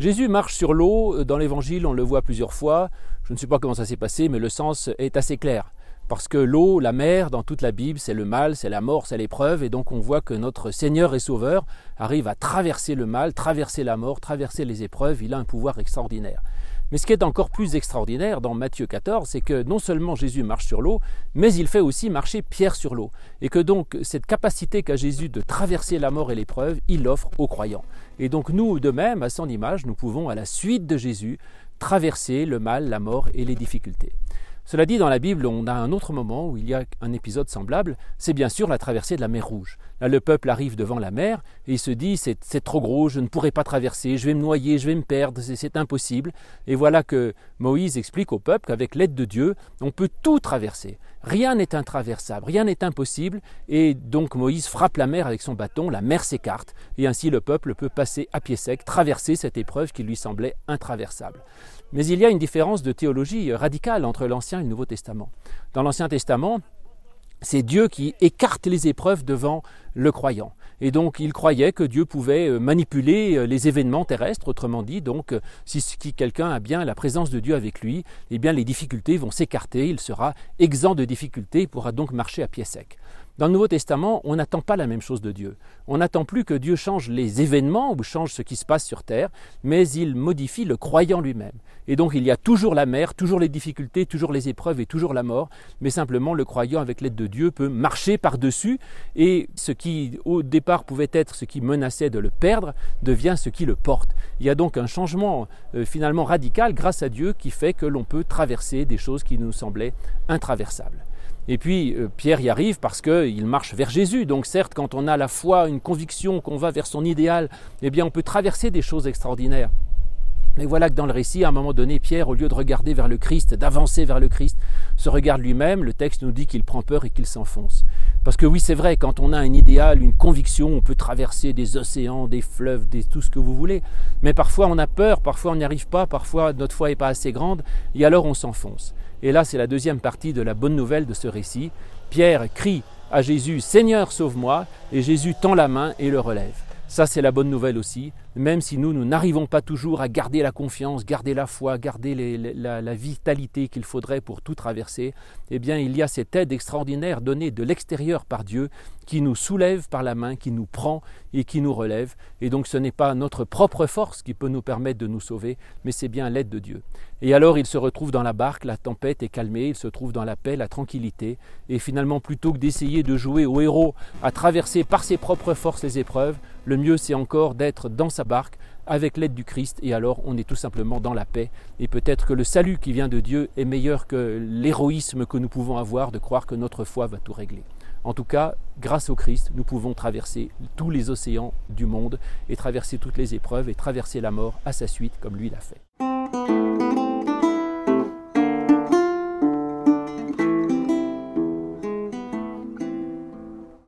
Jésus marche sur l'eau, dans l'évangile on le voit plusieurs fois, je ne sais pas comment ça s'est passé, mais le sens est assez clair. Parce que l'eau, la mer, dans toute la Bible, c'est le mal, c'est la mort, c'est l'épreuve, et donc on voit que notre Seigneur et Sauveur arrive à traverser le mal, traverser la mort, traverser les épreuves, il a un pouvoir extraordinaire. Mais ce qui est encore plus extraordinaire dans Matthieu 14, c'est que non seulement Jésus marche sur l'eau, mais il fait aussi marcher Pierre sur l'eau. Et que donc cette capacité qu'a Jésus de traverser la mort et l'épreuve, il l'offre aux croyants. Et donc nous, de même, à son image, nous pouvons, à la suite de Jésus, traverser le mal, la mort et les difficultés. Cela dit, dans la Bible, on a un autre moment où il y a un épisode semblable, c'est bien sûr la traversée de la mer Rouge. Là, le peuple arrive devant la mer et il se dit c'est trop gros, je ne pourrai pas traverser, je vais me noyer, je vais me perdre, c'est impossible. Et voilà que Moïse explique au peuple qu'avec l'aide de Dieu, on peut tout traverser. Rien n'est intraversable, rien n'est impossible. Et donc Moïse frappe la mer avec son bâton, la mer s'écarte et ainsi le peuple peut passer à pied sec, traverser cette épreuve qui lui semblait intraversable. Mais il y a une différence de théologie radicale entre l'Ancien le Nouveau Testament. Dans l'Ancien Testament, c'est Dieu qui écarte les épreuves devant le croyant. Et donc il croyait que Dieu pouvait euh, manipuler euh, les événements terrestres, autrement dit, donc euh, si quelqu'un a bien la présence de Dieu avec lui, eh bien les difficultés vont s'écarter, il sera exempt de difficultés, il pourra donc marcher à pied sec. Dans le Nouveau Testament, on n'attend pas la même chose de Dieu. On n'attend plus que Dieu change les événements ou change ce qui se passe sur terre, mais il modifie le croyant lui-même. Et donc il y a toujours la mer, toujours les difficultés, toujours les épreuves et toujours la mort, mais simplement le croyant, avec l'aide de Dieu, peut marcher par-dessus, et ce qui au départ pouvait être ce qui menaçait de le perdre, devient ce qui le porte. Il y a donc un changement euh, finalement radical grâce à Dieu qui fait que l'on peut traverser des choses qui nous semblaient intraversables. Et puis euh, Pierre y arrive parce qu'il marche vers Jésus. Donc certes, quand on a la foi, une conviction qu'on va vers son idéal, eh bien on peut traverser des choses extraordinaires. Mais voilà que dans le récit, à un moment donné, Pierre, au lieu de regarder vers le Christ, d'avancer vers le Christ, se regarde lui-même. Le texte nous dit qu'il prend peur et qu'il s'enfonce. Parce que oui, c'est vrai, quand on a un idéal, une conviction, on peut traverser des océans, des fleuves, tout ce que vous voulez. Mais parfois on a peur, parfois on n'y arrive pas, parfois notre foi n'est pas assez grande, et alors on s'enfonce. Et là, c'est la deuxième partie de la bonne nouvelle de ce récit. Pierre crie à Jésus, Seigneur, sauve-moi, et Jésus tend la main et le relève. Ça, c'est la bonne nouvelle aussi. Même si nous, nous n'arrivons pas toujours à garder la confiance, garder la foi, garder la, la, vitalité qu'il faudrait pour tout traverser, eh bien, il y a cette aide extraordinaire donnée de l'extérieur par Dieu qui nous soulève par la main, qui nous prend et qui nous relève. Et donc, ce n'est pas notre propre force qui peut nous permettre de nous sauver, mais c'est bien l'aide de Dieu. Et alors, il se retrouve dans la barque, la tempête est calmée, il se trouve dans la paix, la tranquillité. Et finalement, plutôt que d'essayer de jouer au héros à traverser par ses propres forces les épreuves, le mieux c'est encore d'être dans sa barque avec l'aide du Christ et alors on est tout simplement dans la paix et peut-être que le salut qui vient de Dieu est meilleur que l'héroïsme que nous pouvons avoir de croire que notre foi va tout régler. En tout cas, grâce au Christ, nous pouvons traverser tous les océans du monde et traverser toutes les épreuves et traverser la mort à sa suite comme lui l'a fait.